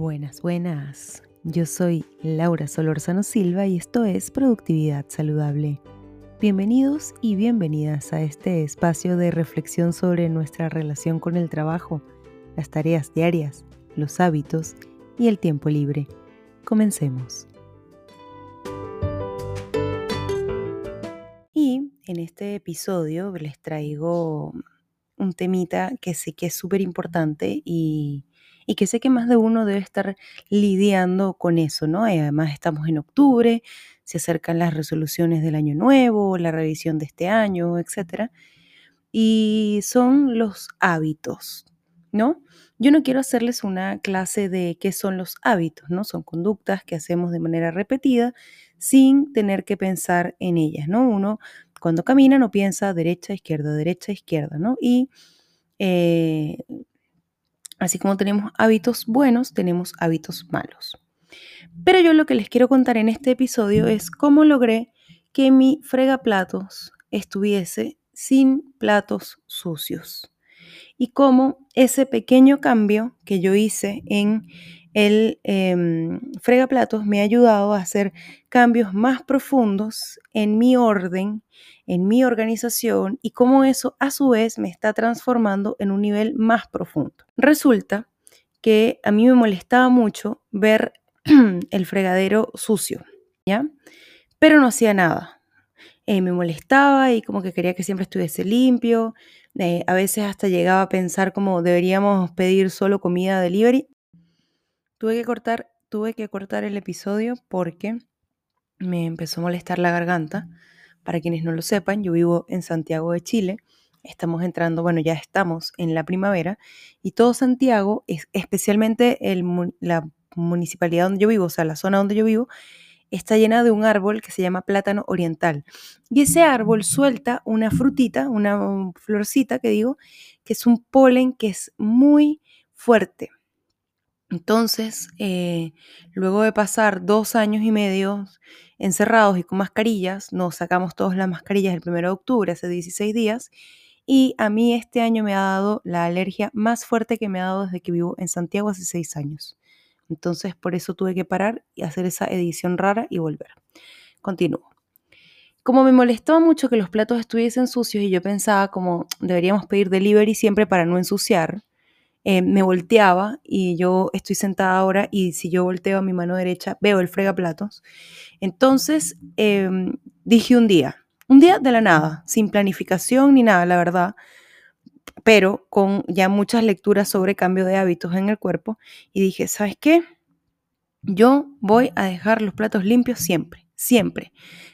Buenas, buenas. Yo soy Laura Solorzano Silva y esto es Productividad Saludable. Bienvenidos y bienvenidas a este espacio de reflexión sobre nuestra relación con el trabajo, las tareas diarias, los hábitos y el tiempo libre. Comencemos. Y en este episodio les traigo un temita que sé que es súper importante y y que sé que más de uno debe estar lidiando con eso, ¿no? Y además estamos en octubre, se acercan las resoluciones del año nuevo, la revisión de este año, etc. Y son los hábitos, ¿no? Yo no quiero hacerles una clase de qué son los hábitos, ¿no? Son conductas que hacemos de manera repetida sin tener que pensar en ellas, ¿no? Uno cuando camina no piensa derecha, izquierda, derecha, izquierda, ¿no? Y eh, Así como tenemos hábitos buenos, tenemos hábitos malos. Pero yo lo que les quiero contar en este episodio es cómo logré que mi fregaplatos estuviese sin platos sucios. Y cómo ese pequeño cambio que yo hice en el eh, fregaplatos me ha ayudado a hacer cambios más profundos en mi orden en mi organización y cómo eso a su vez me está transformando en un nivel más profundo. Resulta que a mí me molestaba mucho ver el fregadero sucio, ¿ya? Pero no hacía nada. Eh, me molestaba y como que quería que siempre estuviese limpio. Eh, a veces hasta llegaba a pensar como deberíamos pedir solo comida delivery. Tuve que cortar, tuve que cortar el episodio porque me empezó a molestar la garganta para quienes no lo sepan, yo vivo en Santiago de Chile. Estamos entrando, bueno, ya estamos en la primavera y todo Santiago, especialmente la municipalidad donde yo vivo, o sea, la zona donde yo vivo, está llena de un árbol que se llama plátano oriental. Y ese árbol suelta una frutita, una florcita que digo, que es un polen que es muy fuerte. Entonces, eh, luego de pasar dos años y medio encerrados y con mascarillas, nos sacamos todas las mascarillas el 1 de octubre, hace 16 días, y a mí este año me ha dado la alergia más fuerte que me ha dado desde que vivo en Santiago hace 6 años. Entonces, por eso tuve que parar y hacer esa edición rara y volver. Continúo. Como me molestaba mucho que los platos estuviesen sucios y yo pensaba como deberíamos pedir delivery siempre para no ensuciar, eh, me volteaba y yo estoy sentada ahora y si yo volteo a mi mano derecha veo el fregaplatos. Entonces em, dije un día, un día de la nada, sin planificación ni nada, la verdad, pero con ya muchas lecturas sobre cambio de hábitos en el cuerpo y dije, ¿sabes qué? Yo voy a dejar los platos limpios siempre, siempre.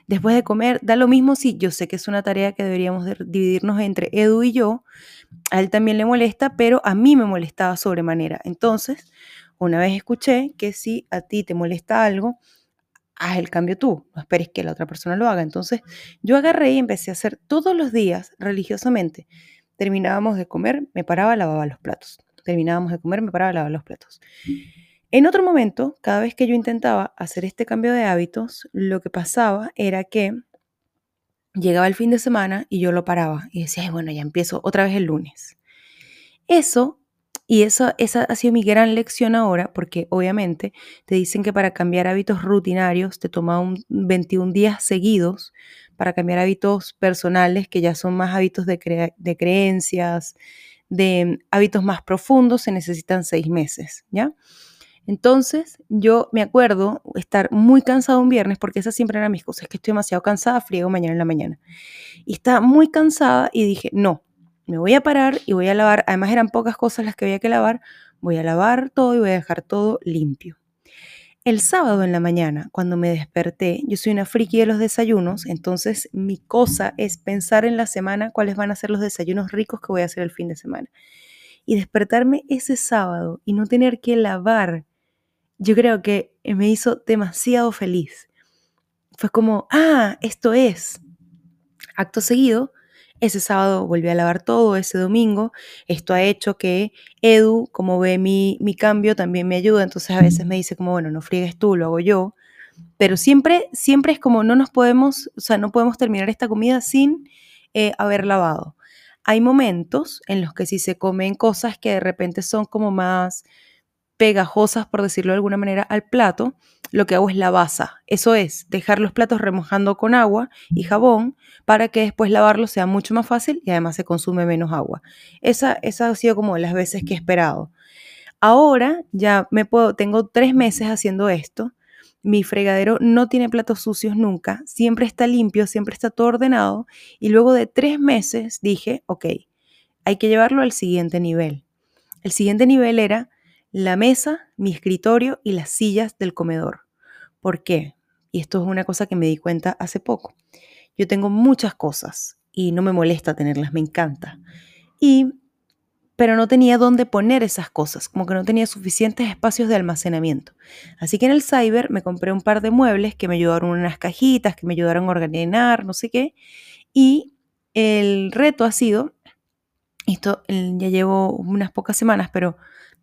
Después de comer, da lo mismo si yo sé que es una tarea que deberíamos dividirnos entre Edu y yo, a él también le molesta, pero a mí me molestaba sobremanera. Entonces, una vez escuché que si a ti te molesta algo, haz el cambio tú, no esperes que la otra persona lo haga. Entonces, yo agarré y empecé a hacer todos los días religiosamente. Terminábamos de comer, me paraba, lavaba los platos. Terminábamos de comer, me paraba, lavaba los platos. En otro momento, cada vez que yo intentaba hacer este cambio de hábitos, lo que pasaba era que llegaba el fin de semana y yo lo paraba y decía, bueno, ya empiezo otra vez el lunes. Eso, y eso, esa ha sido mi gran lección ahora, porque obviamente te dicen que para cambiar hábitos rutinarios te toma un 21 días seguidos, para cambiar hábitos personales, que ya son más hábitos de, de creencias, de hábitos más profundos, se necesitan seis meses, ¿ya? Entonces, yo me acuerdo estar muy cansado un viernes, porque esas siempre eran mis cosas, que estoy demasiado cansada, friego mañana en la mañana. Y estaba muy cansada y dije, no, me voy a parar y voy a lavar. Además, eran pocas cosas las que había que lavar. Voy a lavar todo y voy a dejar todo limpio. El sábado en la mañana, cuando me desperté, yo soy una friki de los desayunos, entonces mi cosa es pensar en la semana cuáles van a ser los desayunos ricos que voy a hacer el fin de semana. Y despertarme ese sábado y no tener que lavar yo creo que me hizo demasiado feliz. Fue como, ah, esto es. Acto seguido, ese sábado volví a lavar todo, ese domingo. Esto ha hecho que Edu, como ve mi, mi cambio, también me ayuda. Entonces a veces me dice como, bueno, no friegues tú, lo hago yo. Pero siempre, siempre es como, no nos podemos, o sea, no podemos terminar esta comida sin eh, haber lavado. Hay momentos en los que si se comen cosas que de repente son como más pegajosas, por decirlo de alguna manera, al plato, lo que hago es la basa. Eso es, dejar los platos remojando con agua y jabón para que después lavarlos sea mucho más fácil y además se consume menos agua. Esa, esa ha sido como las veces que he esperado. Ahora ya me puedo, tengo tres meses haciendo esto. Mi fregadero no tiene platos sucios nunca, siempre está limpio, siempre está todo ordenado. Y luego de tres meses dije, ok, hay que llevarlo al siguiente nivel. El siguiente nivel era la mesa, mi escritorio y las sillas del comedor. ¿Por qué? Y esto es una cosa que me di cuenta hace poco. Yo tengo muchas cosas y no me molesta tenerlas, me encanta. Y pero no tenía dónde poner esas cosas, como que no tenía suficientes espacios de almacenamiento. Así que en el cyber me compré un par de muebles que me ayudaron unas cajitas, que me ayudaron a organizar, no sé qué. Y el reto ha sido, esto ya llevo unas pocas semanas, pero,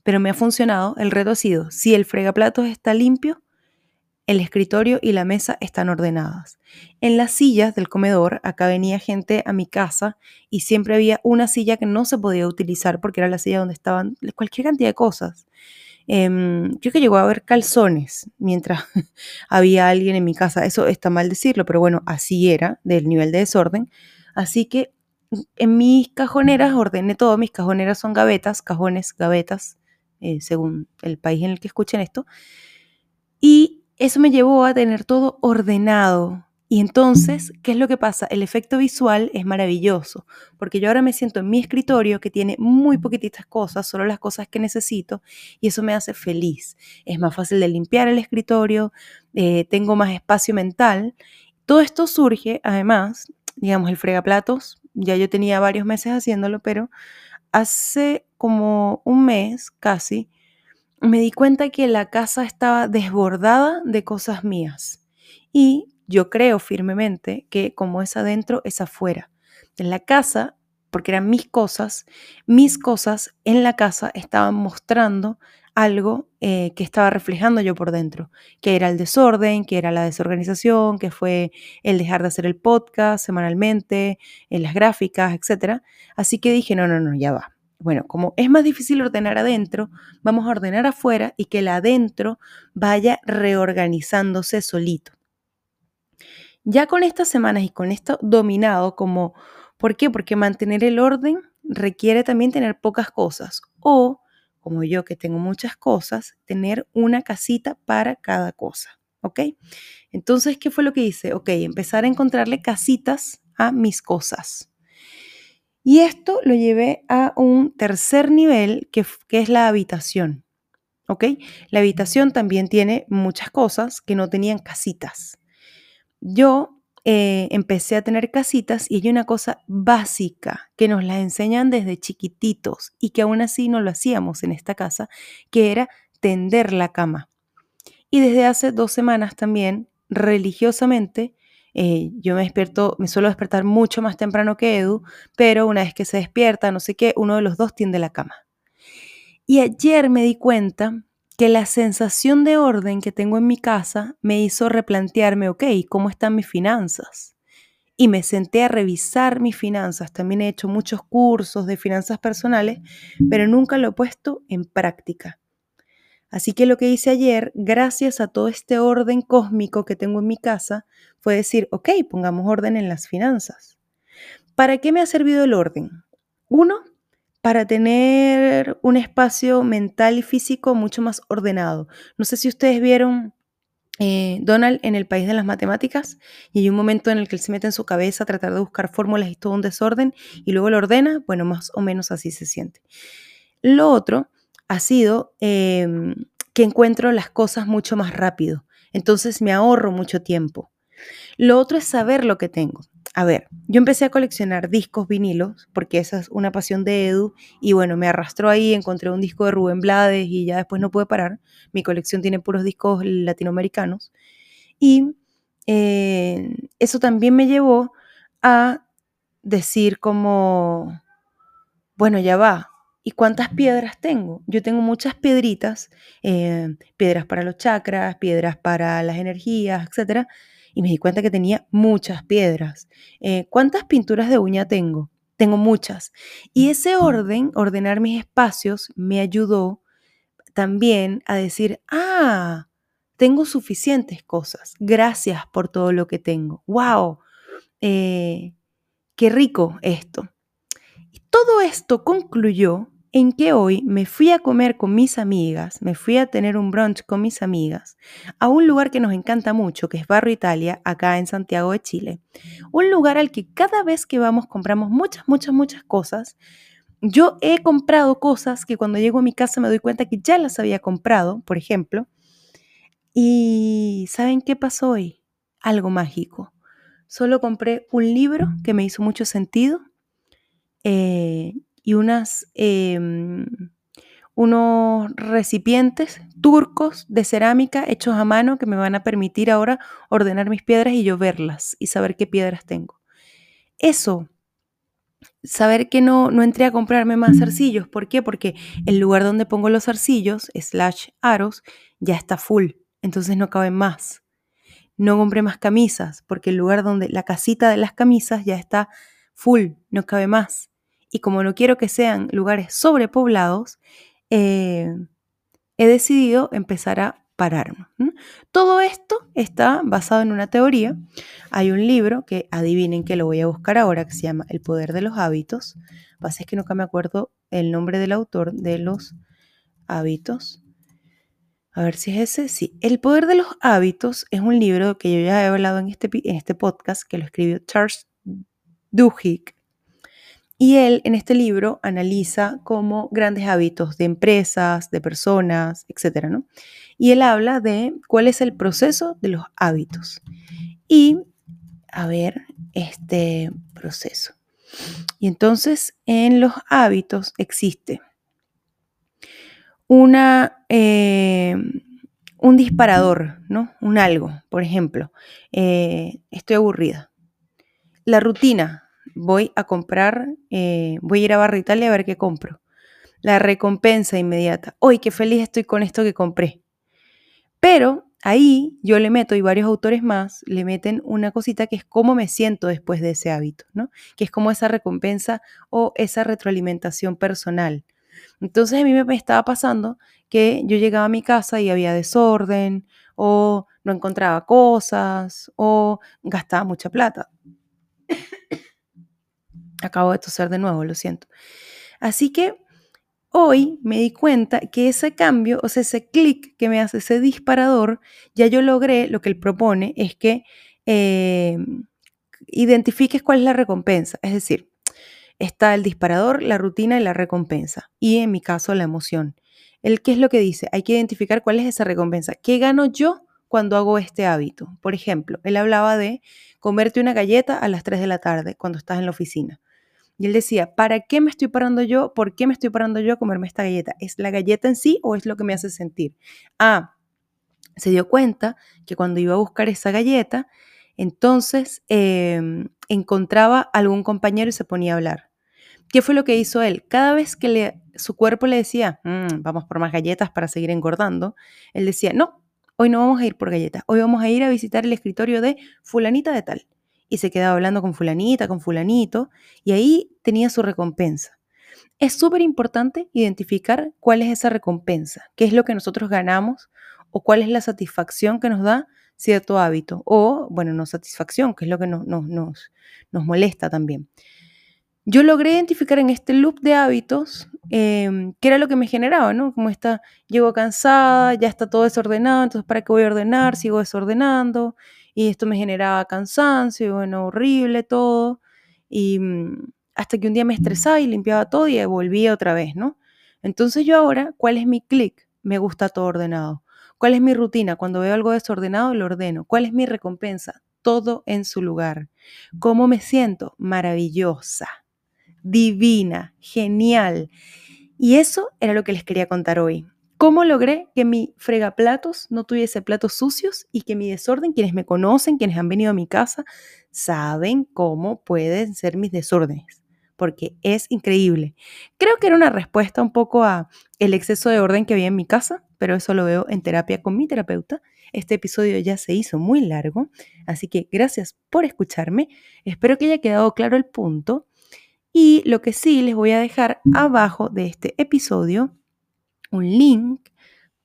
pero me ha funcionado, el reto ha sido, si el fregaplatos está limpio, el escritorio y la mesa están ordenadas. En las sillas del comedor, acá venía gente a mi casa y siempre había una silla que no se podía utilizar porque era la silla donde estaban cualquier cantidad de cosas. Em, creo que llegó a haber calzones mientras había alguien en mi casa. Eso está mal decirlo, pero bueno, así era del nivel de desorden. Así que en mis cajoneras ordené todo. Mis cajoneras son gavetas, cajones, gavetas, eh, según el país en el que escuchen esto. Y eso me llevó a tener todo ordenado. Y entonces, ¿qué es lo que pasa? El efecto visual es maravilloso, porque yo ahora me siento en mi escritorio que tiene muy poquititas cosas, solo las cosas que necesito, y eso me hace feliz. Es más fácil de limpiar el escritorio, eh, tengo más espacio mental. Todo esto surge, además, digamos, el fregaplatos, ya yo tenía varios meses haciéndolo, pero hace como un mes casi, me di cuenta que la casa estaba desbordada de cosas mías. Y yo creo firmemente que como es adentro, es afuera. En la casa, porque eran mis cosas, mis cosas en la casa estaban mostrando algo eh, que estaba reflejando yo por dentro, que era el desorden, que era la desorganización, que fue el dejar de hacer el podcast semanalmente, en las gráficas, etc. Así que dije, no, no, no, ya va. Bueno, como es más difícil ordenar adentro, vamos a ordenar afuera y que el adentro vaya reorganizándose solito. Ya con estas semanas y con esto dominado, como, ¿por qué? Porque mantener el orden requiere también tener pocas cosas o, como yo que tengo muchas cosas, tener una casita para cada cosa. ¿Ok? Entonces, ¿qué fue lo que hice? Ok, empezar a encontrarle casitas a mis cosas. Y esto lo llevé a un tercer nivel, que, es la habitación. ¿Ok? La habitación también tiene muchas cosas que no tenían casitas. Yo eh, empecé a tener casitas y hay una cosa básica que nos la enseñan desde chiquititos y que aún así no lo hacíamos en esta casa, que era tender la cama. Y desde hace dos semanas también, religiosamente, eh, yo me despierto, me suelo despertar mucho más temprano que Edu, pero una vez que se despierta, no sé qué, uno de los dos tiende la cama. Y ayer me di cuenta que la sensación de orden que tengo en mi casa me hizo replantearme, ok, ¿cómo están mis finanzas? Y me senté a revisar mis finanzas. También he hecho muchos cursos de finanzas personales, pero nunca lo he puesto en práctica. Así que lo que hice ayer, gracias a todo este orden cósmico que tengo en mi casa, fue decir, ok, pongamos orden en las finanzas. ¿Para qué me ha servido el orden? Uno, para tener un espacio mental y físico mucho más ordenado. No sé si ustedes vieron eh, Donald en el país de las matemáticas y hay un momento en el que él se mete en su cabeza a tratar de buscar fórmulas y todo un desorden y luego lo ordena, bueno, más o menos así se siente. Lo otro ha sido em, que encuentro las cosas mucho más rápido. Entonces me ahorro mucho tiempo. Lo otro es saber lo que tengo. A ver, yo empecé a coleccionar discos vinilos, porque esa es una pasión de Edu, y bueno, me arrastró ahí, encontré un disco de Rubén Blades y ya después no pude parar. Mi colección tiene puros discos latinoamericanos. Y eh, eso también me llevó a decir como, bueno, ya va, ¿Y cuántas piedras tengo? Yo tengo muchas piedritas, eh, piedras para los chakras, piedras para las energías, etc. Y me di cuenta que tenía muchas piedras. Eh, ¿Cuántas pinturas de uña tengo? Tengo muchas. Y ese orden, ordenar mis espacios, me ayudó también a decir, ah, tengo suficientes cosas, gracias por todo lo que tengo, wow, eh, qué rico esto. Y todo esto concluyó en que hoy me fui a comer con mis amigas, me fui a tener un brunch con mis amigas a un lugar que nos encanta mucho, que es Barrio Italia, acá en Santiago de Chile. Un lugar al que cada vez que vamos compramos muchas, muchas, muchas cosas. Yo he comprado cosas que cuando llego a mi casa me doy cuenta que ya las había comprado, por ejemplo. Y ¿saben qué pasó hoy? Algo mágico. Solo compré un libro que me hizo mucho sentido. Eh, y unas, em, unos recipientes turcos de cerámica hechos a mano que me van a permitir ahora ordenar mis piedras y yo verlas y saber qué piedras tengo. Eso, saber que no, no entré a comprarme más zarcillos. ¿Por qué? Porque el lugar donde pongo los zarcillos, slash aros, ya está full, entonces no caben más. No compré más camisas porque el lugar donde la casita de las camisas ya está full, no cabe más y como no quiero que sean lugares sobrepoblados, eh, he decidido empezar a pararme. Todo esto está basado en una teoría. Hay un libro que adivinen que lo voy a buscar ahora, que se llama El poder de los hábitos. Lo que es que nunca me acuerdo el nombre del autor de los hábitos. A ver si es ese. Sí, El poder de los hábitos es un libro que yo ya he hablado en este, en este podcast, que lo escribió Charles Duhigg. Y él en este libro analiza como grandes hábitos de empresas, de personas, etc. ¿no? Y él habla de cuál es el proceso de los hábitos. Y, a ver, este proceso. Y entonces en los hábitos existe una, eh, un disparador, ¿no? Un algo, por ejemplo, eh, estoy aburrida. La rutina, voy a comprar, eh, voy a ir a Barrio Italia a ver qué compro. La recompensa inmediata. Hoy qué feliz estoy con esto que compré. Pero ahí yo le meto, y varios autores más, le meten una cosita que es cómo me siento después de ese hábito, ¿no? Que es como esa recompensa o esa retroalimentación personal. Entonces a mí me estaba pasando que yo llegaba a mi casa y había desorden, o no encontraba cosas, o gastaba mucha plata. Acabo de toser de nuevo, lo siento. Así que hoy me di cuenta que ese cambio, o sea, ese clic que me hace ese disparador, ya yo logré, lo que él propone es que eh, identifiques cuál es la recompensa. Es decir, está el disparador, la rutina y la recompensa. Y en mi caso, la emoción. ¿El qué es lo que dice? Hay que identificar cuál es esa recompensa. ¿Qué gano yo cuando hago este hábito? Por ejemplo, él hablaba de comerte una galleta a las 3 de la tarde cuando estás en la oficina. Y él decía, ¿para qué me estoy parando yo? ¿Por qué me estoy parando yo a comerme esta galleta? ¿Es la galleta en sí o es lo que me hace sentir? Ah, se dio cuenta que cuando iba a buscar esa galleta, entonces em, encontraba algún compañero y se ponía a hablar. ¿Qué fue lo que hizo él? Cada vez que su cuerpo le decía, mm, vamos por más galletas para seguir engordando, él decía, no, hoy no vamos a ir por galletas, hoy vamos a ir a visitar el escritorio de fulanita de tal y se quedaba hablando con fulanita, con fulanito, y ahí tenía su recompensa. Es súper importante identificar cuál es esa recompensa, qué es lo que nosotros ganamos o cuál es la satisfacción que nos da cierto hábito, o, bueno, no satisfacción, que es lo que nos, nos, molesta también. Yo logré identificar en este loop de hábitos em, qué era lo que me generaba, ¿no? Como está, llego cansada, ya está todo desordenado, entonces ¿para qué voy a ordenar? Sigo desordenando y esto me generaba cansancio, bueno, horrible todo, y mm, hasta que un día me estresaba y limpiaba todo y volvía otra vez, ¿no? Entonces yo ahora, ¿cuál es mi clic? Me gusta todo ordenado. ¿Cuál es mi rutina? Cuando veo algo desordenado, lo ordeno. ¿Cuál es mi recompensa? Todo en su lugar. ¿Cómo me siento? Maravillosa, divina, genial. Y eso era lo que les quería contar hoy. ¿Cómo logré que mi fregaplatos no tuviese platos sucios y que mi desorden, quienes me conocen, quienes han venido a mi casa, saben cómo pueden ser mis desórdenes? Porque es increíble. Creo que era una respuesta un poco a el exceso de orden que había en mi casa, pero eso lo veo en terapia con mi terapeuta. Este episodio ya se hizo muy largo, así que gracias por escucharme. Espero que haya quedado claro el punto. Y lo que sí les voy a dejar abajo de este episodio un link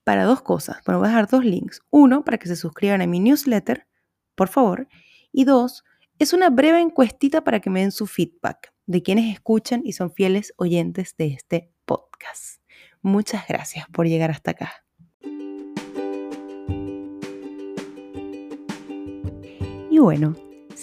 para dos cosas. Bueno, voy a dejar dos links. Uno, para que se suscriban a mi newsletter, por favor. Y dos, es una breve encuestita para que me den su feedback de quienes escuchan y son fieles oyentes de este podcast. Muchas gracias por llegar hasta acá. Y bueno,